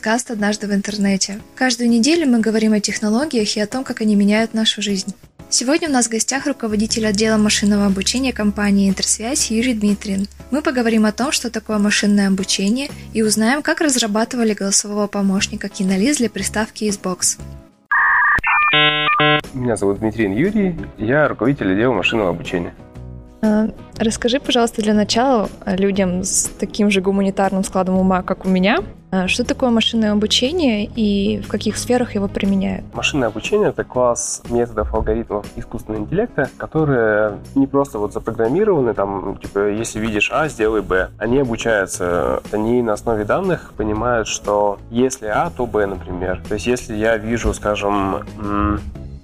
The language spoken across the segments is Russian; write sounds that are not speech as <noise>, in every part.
подкаст «Однажды в интернете». Каждую неделю мы говорим о технологиях и о том, как они меняют нашу жизнь. Сегодня у нас в гостях руководитель отдела машинного обучения компании «Интерсвязь» Юрий Дмитрин. Мы поговорим о том, что такое машинное обучение, и узнаем, как разрабатывали голосового помощника Кинолиз для приставки Xbox. Меня зовут Дмитрин Юрий, я руководитель отдела машинного обучения. А, расскажи, пожалуйста, для начала людям с таким же гуманитарным складом ума, как у меня, а, что такое машинное обучение и в каких сферах его применяют? Машинное обучение — это класс методов, алгоритмов искусственного интеллекта, которые не просто вот запрограммированы, там, типа, если видишь А, сделай Б. Они обучаются, они на основе данных понимают, что если А, то Б, например. То есть если я вижу, скажем,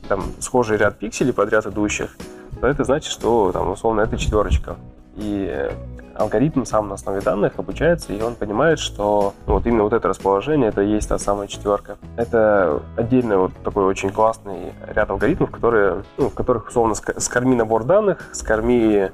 там, схожий ряд пикселей подряд идущих, то это значит, что там, условно это четверочка. И алгоритм сам на основе данных обучается, и он понимает, что вот именно вот это расположение, это и есть та самая четверка. Это отдельный вот такой очень классный ряд алгоритмов, которые, ну, в которых, условно, скорми набор данных, скорми э,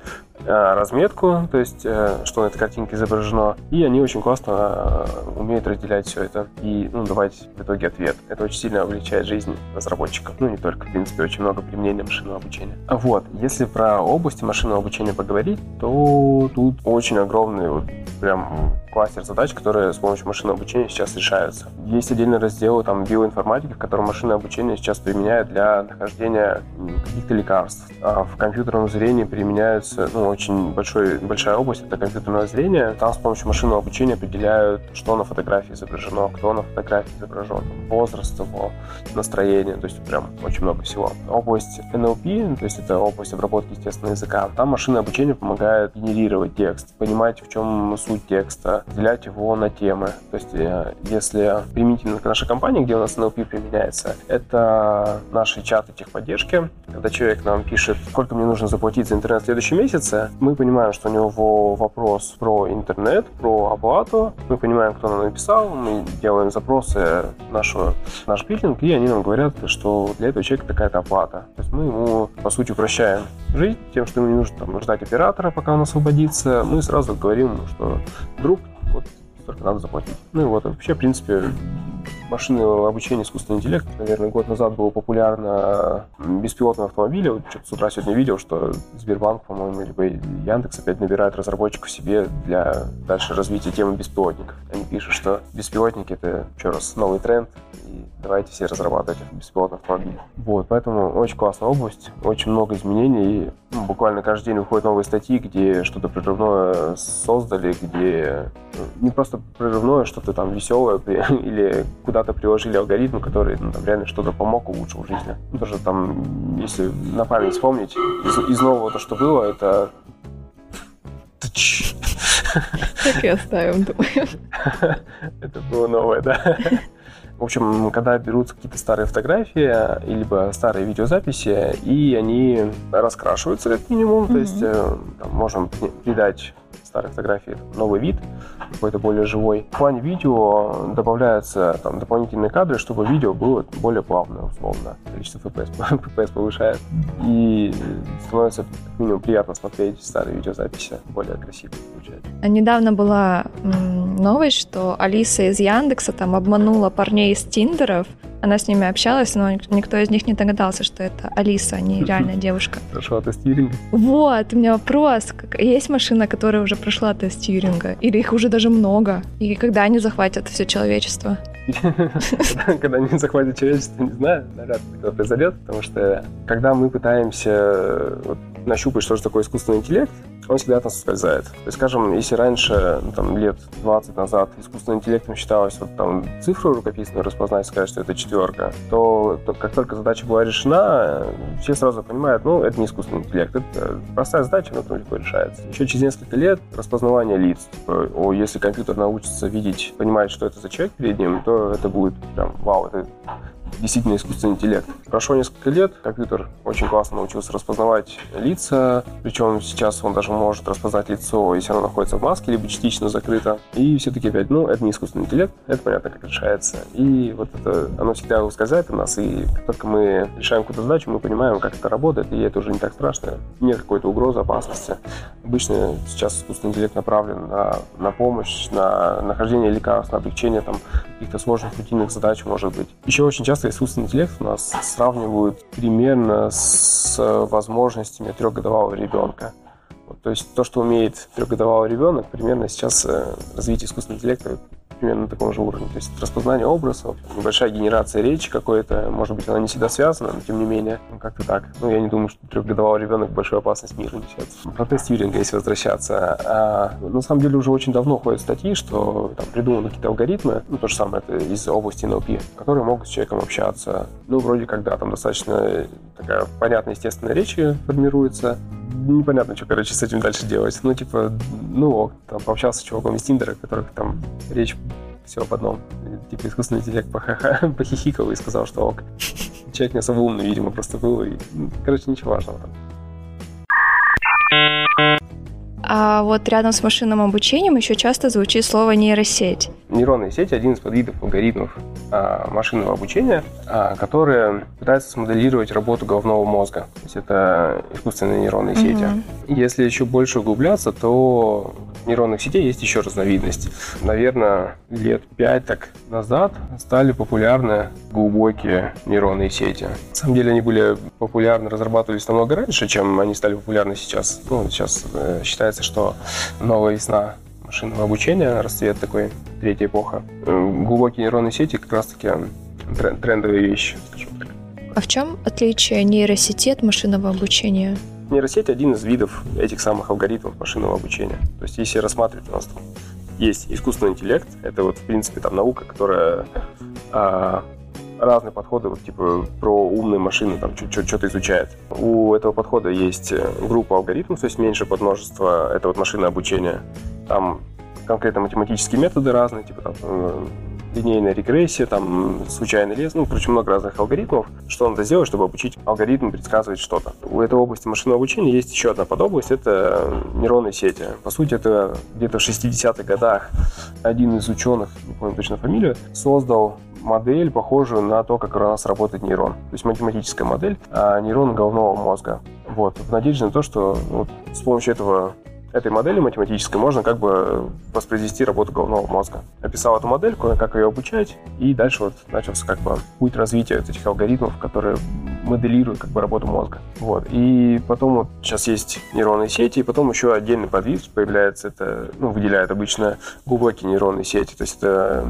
разметку, то есть, э, что на этой картинке изображено, и они очень классно э, умеют разделять все это и ну, давать в итоге ответ. Это очень сильно облегчает жизнь разработчиков. Ну, не только, в принципе, очень много применения машинного обучения. Вот, если про области машинного обучения поговорить, то тут очень огромный вот прям кластер задач, которые с помощью машинного обучения сейчас решаются. Есть отдельный раздел там биоинформатики, в котором машинное обучение сейчас применяют для нахождения каких-то лекарств. А в компьютерном зрении применяются, ну, очень большой, большая область, это компьютерное зрение. Там с помощью машинного обучения определяют, что на фотографии изображено, кто на фотографии изображен, возраст его, настроение, то есть прям очень много всего. Область NLP, то есть это область обработки естественного языка, там машинное обучение помогает генерировать текст, понимать, в чем суть текста, разделять его на темы. То есть, э, если применительно к нашей компании, где у нас NLP применяется, это наши чаты техподдержки. Когда человек нам пишет, сколько мне нужно заплатить за интернет в следующем месяце, мы понимаем, что у него вопрос про интернет, про оплату. Мы понимаем, кто нам написал, мы делаем запросы нашего, наш биллинг, и они нам говорят, что для этого человека такая-то оплата. То есть мы ему, по сути, упрощаем жизнь тем, что ему не нужно там, ждать оператора, пока он освободится. Мы сразу говорим, что друг, вот столько надо заплатить. Ну и вот, вообще, в принципе, машинное обучение искусственный интеллект, наверное, год назад было популярно беспилотные автомобили. Вот что-то с утра сегодня видел, что Сбербанк, по-моему, либо Яндекс опять набирает разработчиков себе для дальше развития темы беспилотников. Они пишут, что беспилотники — это, еще раз, новый тренд, и давайте все разрабатывать беспилотные автомобили. Вот, поэтому очень классная область, очень много изменений, и буквально каждый день выходят новые статьи, где что-то прерывное создали, где ну, не просто прерывное, что-то там веселое <laughs> или куда-то приложили алгоритм, который ну, там, реально что-то помог, улучшил жизнь. Ну, даже там, если на память вспомнить, из, из нового то, что было, это... Так и оставим, думаю. <laughs> Это было новое, да. В общем, когда берутся какие-то старые фотографии, либо старые видеозаписи, и они раскрашиваются как минимум, mm-hmm. то есть э, там, можем придать старой фотографии новый вид, какой-то более живой. В плане видео добавляются там, дополнительные кадры, чтобы видео было более плавное, условно. Количество FPS, <laughs> FPS повышает. И становится как минимум приятно смотреть старые видеозаписи, более красиво получается. А недавно была новость, что Алиса из Яндекса там обманула парней из Тиндеров, она с ними общалась, но никто из них не догадался, что это Алиса, а не <laughs> реальная девушка. Прошла тест Тьюринга? Вот, у меня вопрос. Есть машина, которая уже прошла тест Тьюринга? Или их уже даже много? И когда они захватят все человечество? Когда они захватят человечество, не знаю, навряд ли это произойдет, потому что когда мы пытаемся нащупать, что же такое искусственный интеллект, он всегда от нас ускользает. То есть, скажем, если раньше, ну, там, лет 20 назад искусственным интеллектом считалось вот там цифру рукописную распознать, сказать, что это четверка, то, то как только задача была решена, все сразу понимают, ну, это не искусственный интеллект, это простая задача, но легко решается. Еще через несколько лет распознавание лиц. Типа, о, если компьютер научится видеть, понимать, что это за человек перед ним, то это будет прям, вау, это действительно искусственный интеллект. Прошло несколько лет, компьютер очень классно научился распознавать лица, причем сейчас он даже может распознать лицо, если оно находится в маске, либо частично закрыто. И все-таки опять, ну, это не искусственный интеллект, это понятно, как решается. И вот это, оно всегда ускользает у нас, и как только мы решаем какую-то задачу, мы понимаем, как это работает, и это уже не так страшно, нет какой-то угрозы, опасности. Обычно сейчас искусственный интеллект направлен на, на помощь, на нахождение лекарств, на облегчение там, каких-то сложных рутинных задач, может быть. Еще очень часто искусственный интеллект у нас сравнивают примерно с возможностями трехгодовалого ребенка. Вот, то есть то, что умеет трехгодовалый ребенок, примерно сейчас э, развитие искусственного интеллекта примерно на таком же уровне. То есть распознание образов, небольшая генерация речи какой-то, может быть, она не всегда связана, но тем не менее, ну, как-то так. Ну, я не думаю, что трехгодовалый ребенок большую опасность миру несет. Про тест Тьюринга, если возвращаться. А, на самом деле уже очень давно ходят статьи, что там придуманы какие-то алгоритмы, ну, то же самое, это из области NLP, которые могут с человеком общаться. Ну, вроде когда там достаточно такая понятная, естественная речь формируется, непонятно, что, короче, с этим дальше делать. Ну, типа, ну, там, пообщался с чуваком из Тиндера, которых там речь все об одном. Типа, искусственный интеллект <laughs> похихикал и сказал, что ок. Человек не особо умный, видимо, просто был. И, ну, короче, ничего важного там. А вот рядом с машинным обучением еще часто звучит слово нейросеть. Нейронные сети – один из подвидов алгоритмов машинного обучения, а, которые пытаются смоделировать работу головного мозга. То есть это искусственные нейронные сети. Mm-hmm. Если еще больше углубляться, то нейронных сетей есть еще разновидность. Наверное, лет пять так назад стали популярны глубокие нейронные сети. На самом деле они были популярны, разрабатывались намного раньше, чем они стали популярны сейчас. Ну, сейчас э, считается, что новая весна машинного обучения, расцвет такой, третья эпоха. Э, глубокие нейронные сети как раз-таки трендовая вещь, скажем так. А в чем отличие нейросети от машинного обучения? Нейросеть один из видов этих самых алгоритмов машинного обучения. То есть, если рассматривать у нас там есть искусственный интеллект, это вот, в принципе, там наука, которая а, разные подходы, вот, типа, про умные машины, там, что-то изучает. У этого подхода есть группа алгоритмов, то есть меньше подмножество, это вот машинное обучение. Там конкретно математические методы разные, типа, там, э, линейная регрессия, там, случайный лес, ну, короче, много разных алгоритмов. Что надо сделать, чтобы обучить алгоритм предсказывать что-то? У этой области машинного обучения есть еще одна подобласть, это нейронные сети. По сути, это где-то в 60-х годах один из ученых, не помню точно фамилию, создал модель, похожую на то, как у нас работает нейрон. То есть математическая модель а нейрона головного мозга. Вот, в надежде на то, что вот с помощью этого этой модели математической можно как бы воспроизвести работу головного мозга. Описал эту модельку, как ее обучать, и дальше вот начался как бы путь развития этих алгоритмов, которые моделируют как бы работу мозга. Вот. И потом вот сейчас есть нейронные сети, и потом еще отдельный подвид появляется, это, ну, выделяют обычно глубокие нейронные сети, то есть это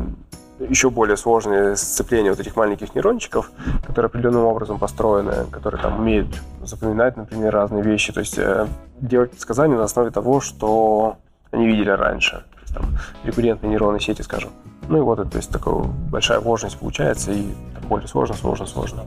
еще более сложные сцепления вот этих маленьких нейрончиков, которые определенным образом построены, которые там умеют запоминать, например, разные вещи, то есть э, делать предсказания на основе того, что они видели раньше. То есть, там, рекуррентные нейронные сети, скажем. Ну и вот это, то есть такая большая вложенность получается, и более сложно, сложно, сложно.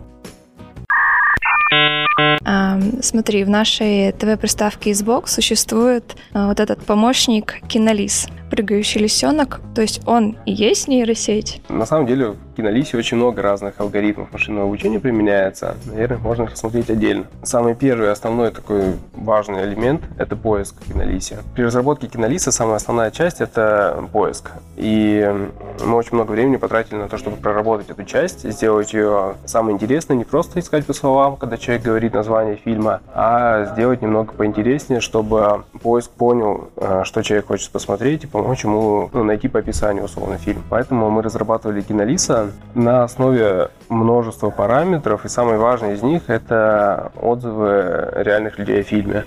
Смотри, в нашей ТВ-приставке Xbox существует а, вот этот помощник Кинолис, прыгающий лисенок, то есть он и есть нейросеть. На самом деле в Кинолисе очень много разных алгоритмов машинного обучения применяется. Наверное, можно их рассмотреть отдельно. Самый первый основной такой важный элемент — это поиск в. При разработке Кинолиса самая основная часть — это поиск. И мы очень много времени потратили на то, чтобы проработать эту часть, сделать ее самой интересной, не просто искать по словам, когда человек говорит название фильма, а сделать немного поинтереснее, чтобы поиск понял, э, что человек хочет посмотреть, помочь ему ну, найти по описанию условно фильм. Поэтому мы разрабатывали кинолиса на основе множества параметров, и самый важный из них — это отзывы реальных людей о фильме.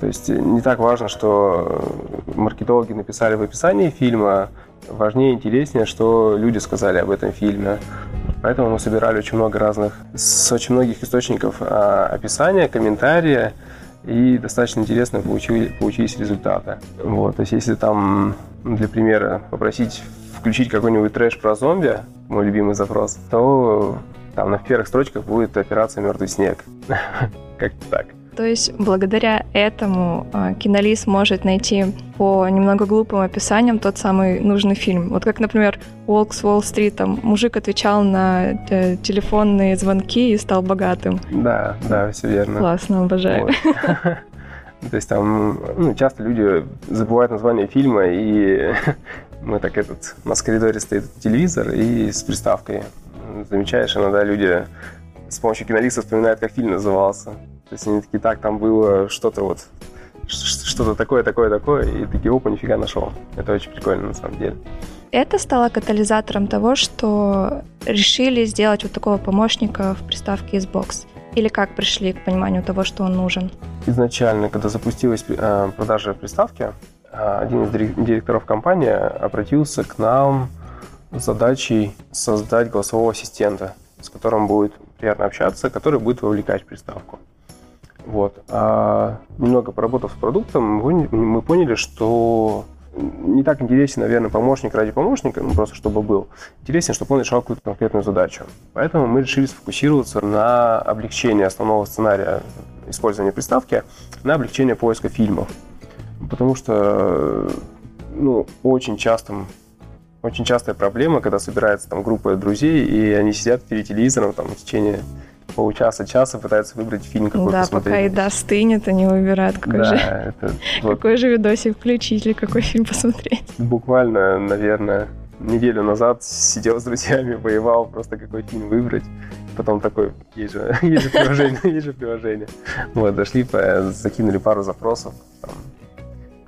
То есть не так важно, что маркетологи написали в описании фильма, важнее, интереснее, что люди сказали об этом фильме. Поэтому мы собирали очень много разных, с очень многих источников а, описания, комментария, и достаточно интересно получили, получились результаты. Вот, то есть если там, для примера, попросить включить какой-нибудь трэш про зомби, мой любимый запрос, то там на первых строчках будет операция «Мертвый снег». <laughs> Как-то так. То есть благодаря этому э, кинолист может найти по немного глупым описаниям тот самый нужный фильм. Вот как, например, «Волк с Уолл-стрит», там мужик отвечал на э, телефонные звонки и стал богатым. Да, да, все верно. Классно, обожаю. Вот. <laughs> То есть там ну, часто люди забывают название фильма, и <laughs> мы так этот, у нас в коридоре стоит телевизор и с приставкой. Замечаешь, иногда люди с помощью кинолиста вспоминают, как фильм назывался. То есть они такие, так, там было что-то вот, что-то такое, такое, такое, и такие, опа, нифига нашел. Это очень прикольно на самом деле. Это стало катализатором того, что решили сделать вот такого помощника в приставке Xbox. Или как пришли к пониманию того, что он нужен? Изначально, когда запустилась э, продажа приставки, э, один из директоров компании обратился к нам с задачей создать голосового ассистента, с которым будет приятно общаться, который будет вовлекать приставку. Вот. А немного поработав с продуктом, мы поняли, что не так интересен, наверное, помощник ради помощника, ну, просто чтобы был. Интереснее, чтобы он решал какую-то конкретную задачу. Поэтому мы решили сфокусироваться на облегчении основного сценария использования приставки, на облегчение поиска фильмов. Потому что, ну, очень частым очень частая проблема, когда собирается там группа друзей, и они сидят перед телевизором там в течение получаса, часа пытаются выбрать фильм какой-то Да, посмотреть. пока еда стынет, они выбирают, какой, да, же, это, <laughs> вот, какой же видосик включить или какой фильм посмотреть. Буквально, наверное, неделю назад сидел с друзьями, воевал просто какой фильм выбрать. Потом такой, есть же, <laughs> есть же приложение, <laughs> есть же приложение. Вот, дошли, закинули пару запросов. Там,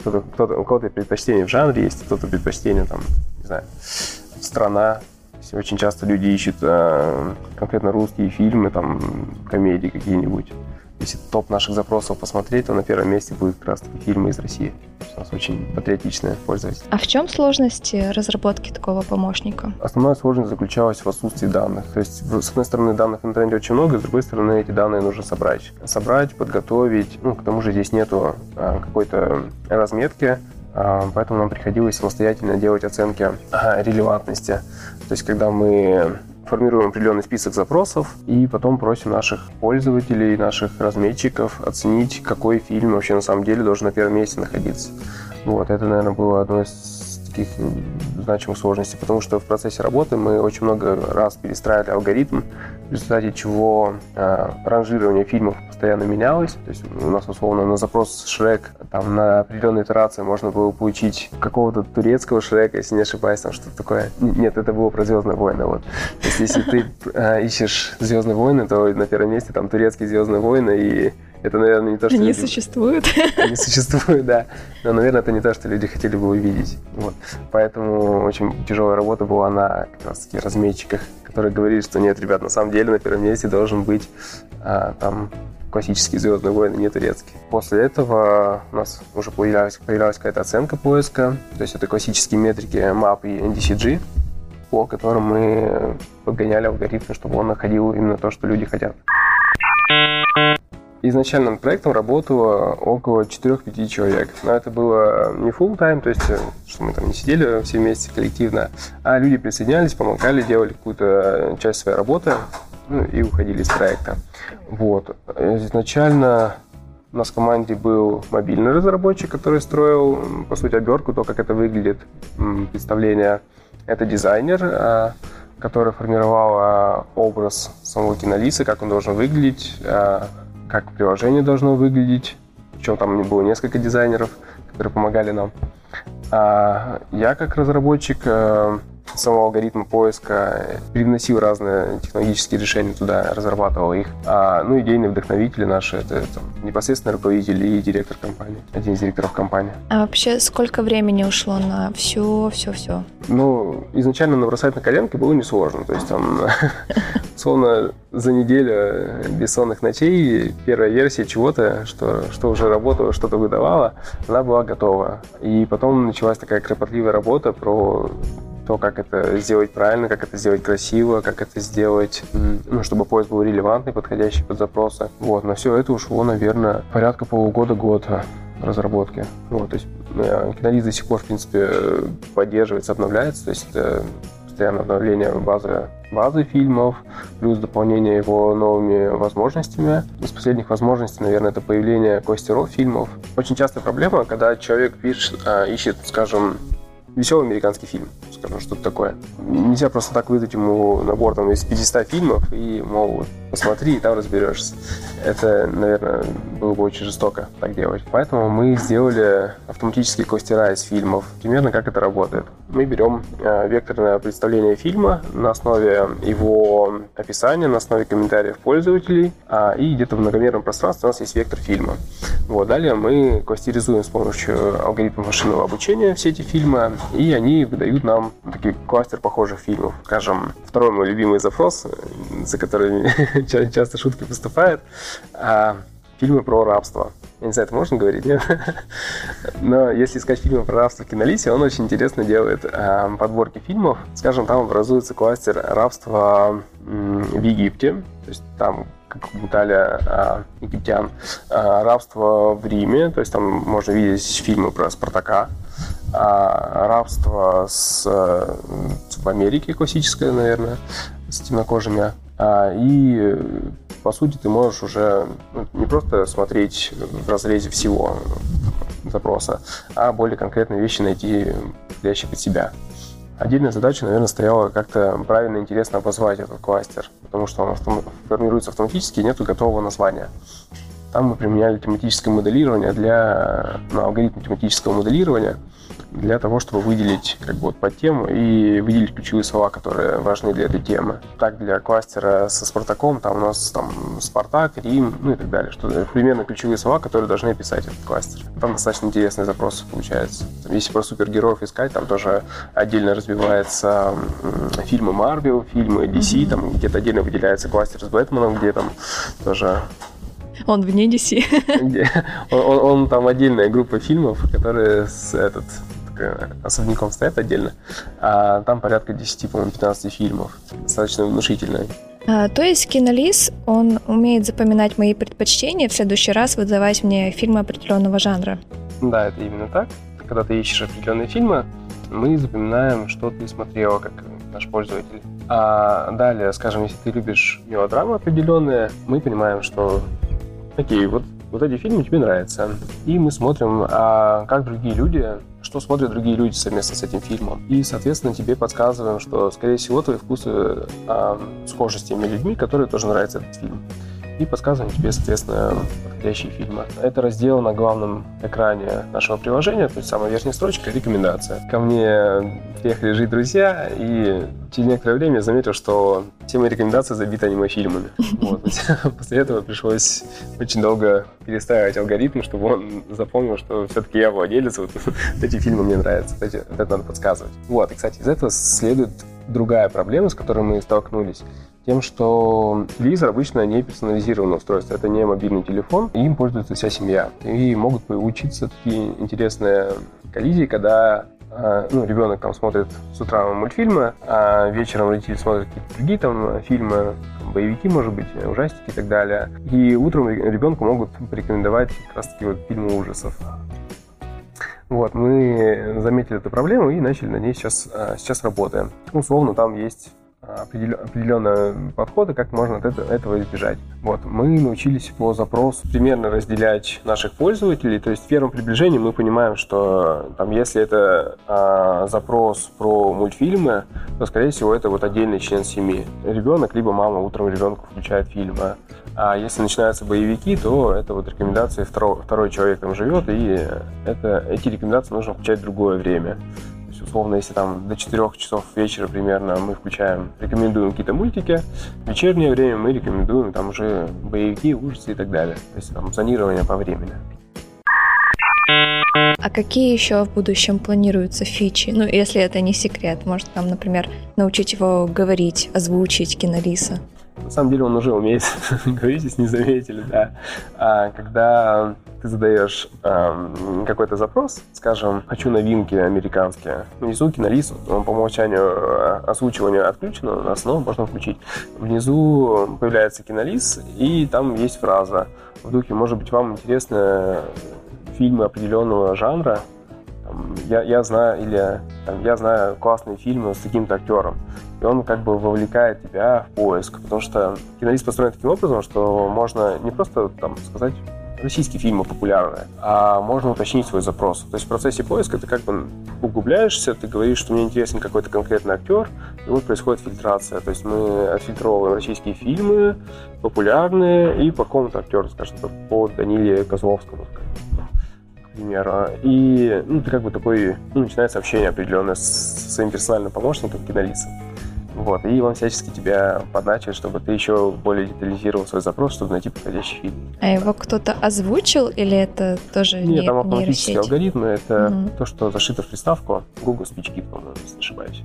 кто-то, кто-то, у кого-то предпочтение в жанре есть, кто-то предпочтение, там, не знаю, страна, очень часто люди ищут э, конкретно русские фильмы, там, комедии какие-нибудь. Если топ наших запросов посмотреть, то на первом месте будет как раз фильмы из России. У нас очень патриотичная пользователь. А в чем сложности разработки такого помощника? Основная сложность заключалась в отсутствии данных. То есть, с одной стороны, данных в интернете очень много, с другой стороны, эти данные нужно собрать. Собрать, подготовить. Ну, к тому же здесь нету а, какой-то разметки, а, поэтому нам приходилось самостоятельно делать оценки а, релевантности. То есть, когда мы формируем определенный список запросов и потом просим наших пользователей, наших разметчиков оценить, какой фильм вообще на самом деле должен на первом месте находиться. Вот, это, наверное, было одно из таких значимых сложностей, потому что в процессе работы мы очень много раз перестраивали алгоритм, в результате чего э, ранжирование фильмов постоянно менялось. То есть у нас условно на запрос Шрек там на определенной итерации можно было получить какого-то турецкого Шрека, если не ошибаюсь, там что-то такое. Нет, это было про Звездные войны. Вот. То есть если ты э, ищешь Звездные войны, то на первом месте там турецкие Звездные войны и это, наверное, не то, что... Они люди... существуют. Они существуют, да. Но, наверное, это не то, что люди хотели бы увидеть. Вот. Поэтому очень тяжелая работа была на как раз таки разметчиках, которые говорили, что нет, ребят, на самом деле на первом месте должен быть а, там классические «Звездные войны», не турецкие. После этого у нас уже появлялась, появлялась какая-то оценка поиска, то есть это классические метрики MAP и NDCG, по которым мы подгоняли алгоритмы, чтобы он находил именно то, что люди хотят. Изначально над проектом работало около 4-5 человек. Но это было не full time, то есть что мы там не сидели все вместе коллективно, а люди присоединялись, помогали, делали какую-то часть своей работы ну, и уходили из проекта. Вот. Изначально у нас в команде был мобильный разработчик, который строил, по сути, обертку, то, как это выглядит, представление. Это дизайнер, а, который формировал а, образ самого кинолиса, как он должен выглядеть, а, как приложение должно выглядеть. Причем там было несколько дизайнеров, которые помогали нам. Я как разработчик э, самого алгоритма поиска привносил разные технологические решения туда, разрабатывал их. А, ну, идейные вдохновители наши, это, это непосредственно руководитель и директор компании, один из директоров компании. А вообще сколько времени ушло на все, все, все? Ну, изначально набросать на коленке было несложно. То есть там, <laughs> словно за неделю бессонных ночей первая версия чего-то, что, что уже работало, что-то выдавало, она была готова. И потом началась такая кропотливая работа про то, как это сделать правильно, как это сделать красиво, как это сделать, ну, чтобы поиск был релевантный, подходящий под запросы. Вот, на все это ушло, наверное, порядка полугода-года разработки. Вот, то есть Кинолиз до сих пор, в принципе, поддерживается, обновляется, то есть это постоянное обновление базы, базы фильмов, плюс дополнение его новыми возможностями. Из последних возможностей, наверное, это появление костеров фильмов. Очень частая проблема, когда человек пишет, а, ищет, скажем, веселый американский фильм, скажем, что-то такое. Нельзя просто так выдать ему набор там из 500 фильмов и, мол, посмотри, и там разберешься. Это, наверное, было бы очень жестоко так делать. Поэтому мы сделали автоматические костера из фильмов. Примерно как это работает. Мы берем э, векторное представление фильма на основе его описания, на основе комментариев пользователей, а, и где-то в многомерном пространстве у нас есть вектор фильма. Вот, далее мы кластеризуем с помощью алгоритма машинного обучения все эти фильмы, и они выдают нам такой кластер похожих фильмов. Скажем, второй мой любимый запрос, за который <laughs> <laughs> часто шутки поступают, а, фильмы про рабство. Я не знаю, это можно говорить, нет? <laughs> Но если искать фильмы про рабство в Кинолисе, он очень интересно делает э, подборки фильмов. Скажем, там образуется кластер рабства э, в Египте. То есть там как упоминали а, египтян, а, рабство в Риме, то есть там можно видеть фильмы про Спартака, а, рабство с, в Америке классическое, наверное, с темнокожими. А, и, по сути, ты можешь уже ну, не просто смотреть в разрезе всего запроса, а более конкретные вещи найти, подходящие под себя. Отдельная задача, наверное, стояла как-то правильно и интересно обозвать этот кластер, потому что он формируется автоматически и нет готового названия. Там мы применяли тематическое моделирование для ну, алгоритм тематического моделирования – для того, чтобы выделить как бы вот под тему и выделить ключевые слова, которые важны для этой темы. Так, для кластера со Спартаком там у нас там Спартак, Рим, ну и так далее, что примерно ключевые слова, которые должны описать этот кластер. Там достаточно интересный запрос получается. Если про супергероев искать, там тоже отдельно разбивается фильмы Marvel, фильмы DC, mm-hmm. там где-то отдельно выделяется кластер с Бэтменом, где там тоже он вне DC. Он, он, он там отдельная группа фильмов, которые с этот особняком стоят отдельно. А там порядка 10, по-моему, 15 фильмов. Достаточно внушительно. А, то есть кинолиз, он умеет запоминать мои предпочтения, в следующий раз выдавать мне фильмы определенного жанра. Да, это именно так. Когда ты ищешь определенные фильмы, мы запоминаем, что ты смотрела, как наш пользователь. А далее, скажем, если ты любишь мелодрамы определенные, мы понимаем, что окей, вот, вот эти фильмы тебе нравятся. И мы смотрим, а как другие люди что смотрят другие люди совместно с этим фильмом. И, соответственно, тебе подсказываем, что, скорее всего, твои вкусы э, схожи с теми людьми, которые тоже нравится этот фильм. И подсказываем тебе, соответственно, подходящие фильмы. Это раздел на главном экране нашего приложения, то есть самая верхняя строчка — рекомендация. Ко мне приехали жить друзья, и через некоторое время я заметил, что все мои рекомендации забиты аниме-фильмами. <laughs> Вот. <laughs> После этого пришлось очень долго перестраивать алгоритм, чтобы он запомнил, что все-таки я владелец, вот <laughs> эти фильмы мне нравятся, эти, это надо подсказывать. Вот, и, кстати, из этого следует другая проблема, с которой мы столкнулись тем, что телевизор обычно не персонализированное устройство, это не мобильный телефон, и им пользуется вся семья. И могут получиться такие интересные коллизии, когда а, ну, ребенок там смотрит с утра мультфильмы, а вечером родители смотрят какие-то другие там фильмы, боевики, может быть, ужастики и так далее. И утром ребенку могут порекомендовать как раз-таки вот фильмы ужасов. Вот, мы заметили эту проблему и начали на ней сейчас, а, сейчас работаем. Условно, там есть определенные подходы, как можно от этого избежать. Вот, мы научились по запросу примерно разделять наших пользователей, то есть в первом приближении мы понимаем, что там, если это а, запрос про мультфильмы, то, скорее всего, это вот отдельный член семьи. Ребенок, либо мама утром ребенку включает фильмы. А если начинаются боевики, то это вот рекомендации второго, второй человек там живет, и это, эти рекомендации нужно включать в другое время есть, условно, если там до 4 часов вечера примерно мы включаем, рекомендуем какие-то мультики, в вечернее время мы рекомендуем там уже боевики, ужасы и так далее. То есть там зонирование по времени. А какие еще в будущем планируются фичи? Ну, если это не секрет, может, там, например, научить его говорить, озвучить кинолиса? На самом деле он уже умеет <laughs> говорить, если не заметили, да. А когда ты задаешь э, какой-то запрос, скажем, хочу новинки американские, внизу кинолист, он по умолчанию э, озвучивания отключено, у нас снова можно включить. Внизу появляется кинолист, и там есть фраза в духе, может быть, вам интересны фильмы определенного жанра, я, я знаю, или там, я знаю классные фильмы с таким-то актером. И он как бы вовлекает тебя в поиск, потому что кинолист построен таким образом, что можно не просто там сказать российские фильмы популярные, а можно уточнить свой запрос. То есть в процессе поиска ты как бы углубляешься, ты говоришь, что мне интересен какой-то конкретный актер, и вот происходит фильтрация. То есть мы отфильтровываем российские фильмы, популярные, и по какому-то актеру, скажем, по Даниле Козловскому, к примеру. И ну, ты как бы такой, ну, начинается общение определенное с, своим персональным помощником, кинолицем. Вот, и он всячески тебя подначивает, чтобы ты еще более детализировал свой запрос, чтобы найти подходящий фильм. А его кто-то озвучил или это тоже Нет, не, там автоматические алгоритмы, это угу. то, что зашито в приставку Google SpeechKit, по-моему, если не ошибаюсь.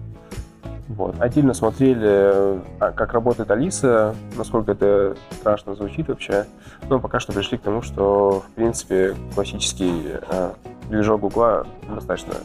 Вот. Отдельно смотрели, а, как работает Алиса, насколько это страшно звучит вообще. Но пока что пришли к тому, что, в принципе, классический а, движок Гугла достаточно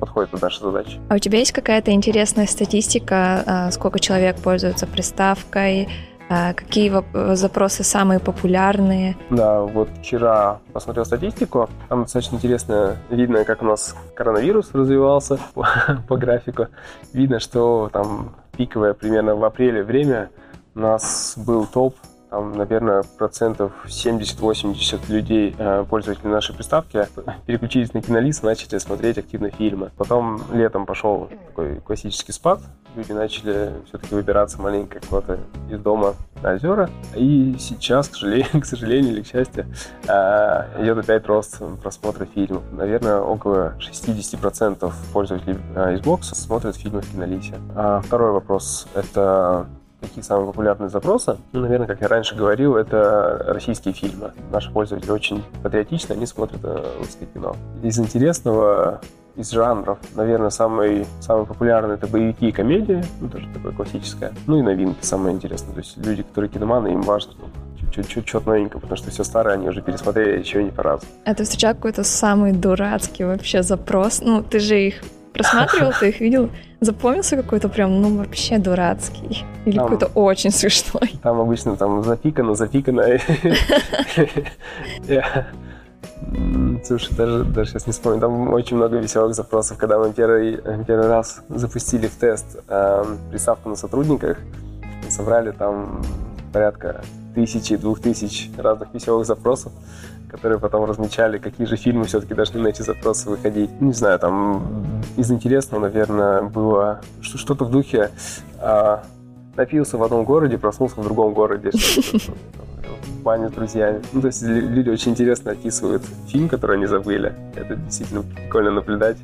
подходит под наши задачи. А у тебя есть какая-то интересная статистика, а, сколько человек пользуется приставкой, какие запросы самые популярные? Да, вот вчера посмотрел статистику. Там достаточно интересно видно, как у нас коронавирус развивался по, <laughs> по графику. Видно, что там пиковое примерно в апреле время у нас был топ там, наверное, процентов 70-80 людей, э, пользователей нашей приставки, <laughs> переключились на кинолист, начали смотреть активно фильмы. Потом летом пошел такой классический спад, люди начали все-таки выбираться маленько куда-то из дома на озера. И сейчас, к сожалению, <laughs> к сожалению или к счастью, э, идет опять рост просмотра фильмов. Наверное, около 60% пользователей э, Xbox смотрят фильмы в кинолите. А второй вопрос — это Какие самые популярные запросы? Ну, наверное, как я раньше говорил, это российские фильмы. Наши пользователи очень патриотичны, они смотрят э, русское кино. Из интересного из жанров, наверное, самый, самый популярный это боевики и комедии, ну, тоже такое классическое. Ну и новинки самое интересное. То есть люди, которые киноманы, им важно ну, чуть-чуть что-то новенькое, потому что все старое они уже пересмотрели еще не по разу. А встречал какой-то самый дурацкий вообще запрос? Ну, ты же их просматривал, ты их видел? Запомнился какой-то прям, ну, вообще дурацкий? Или там, какой-то очень смешной? Там обычно там запикано, запикано. <laughs> Слушай, даже, даже сейчас не вспомню. Там очень много веселых запросов, когда мы первый, первый раз запустили в тест э, приставку на сотрудниках. Собрали там порядка тысячи, двух тысяч разных веселых запросов которые потом размечали, какие же фильмы все-таки должны на эти запросы выходить. Не знаю, там из интересного, наверное, было что-то в духе а, напился в одном городе, проснулся в другом городе. <laughs> В бане с друзьями. Ну, то есть люди очень интересно описывают фильм, который они забыли. Это действительно прикольно наблюдать.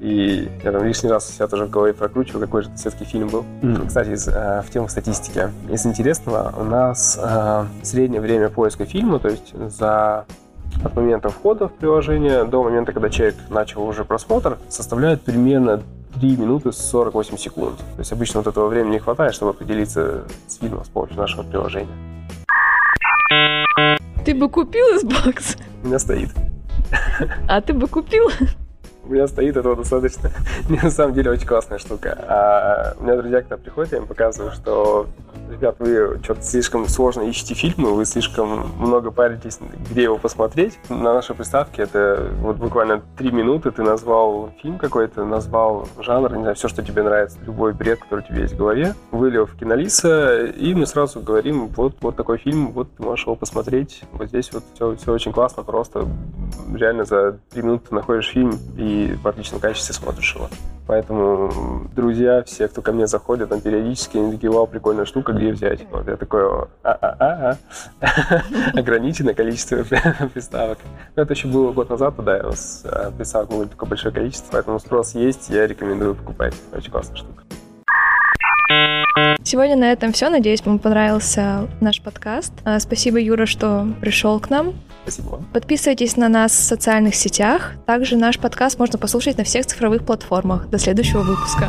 И я там лишний раз себя тоже в голове прокручиваю, какой же все-таки фильм был. Mm. Кстати, из, э, в тему статистики. Из интересного, у нас э, среднее время поиска фильма, то есть за от момента входа в приложение до момента, когда человек начал уже просмотр, составляет примерно 3 минуты 48 секунд. То есть обычно вот этого времени не хватает, чтобы определиться с фильмом с помощью нашего приложения. Ты бы купил Xbox? У меня стоит. А ты бы купил? У меня стоит этого достаточно. <laughs> на самом деле очень классная штука. А у меня друзья, когда приходят, я им показываю, что ребят, вы что-то слишком сложно ищете фильмы, вы слишком много паритесь, где его посмотреть. На нашей приставке это вот буквально три минуты ты назвал фильм какой-то, назвал жанр, не знаю, все, что тебе нравится, любой бред, который у тебя есть в голове, вылил в кинолиса, и мы сразу говорим, вот, вот такой фильм, вот ты можешь его посмотреть, вот здесь вот все, все очень классно, просто реально за три минуты ты находишь фильм и в отличном качестве смотришь его. Поэтому друзья, все, кто ко мне заходят, там периодически они такие, вау, прикольная штука, где взять? Вот я такой, а-а-а, <laughs> ограниченное количество <laughs> приставок. Но это еще было год назад, да, у нас э, приставок было такое большое количество, поэтому спрос есть, я рекомендую покупать. Очень классная штука. Сегодня на этом все. Надеюсь, вам понравился наш подкаст. А, спасибо, Юра, что пришел к нам. Спасибо. Подписывайтесь на нас в социальных сетях. Также наш подкаст можно послушать на всех цифровых платформах. До следующего выпуска.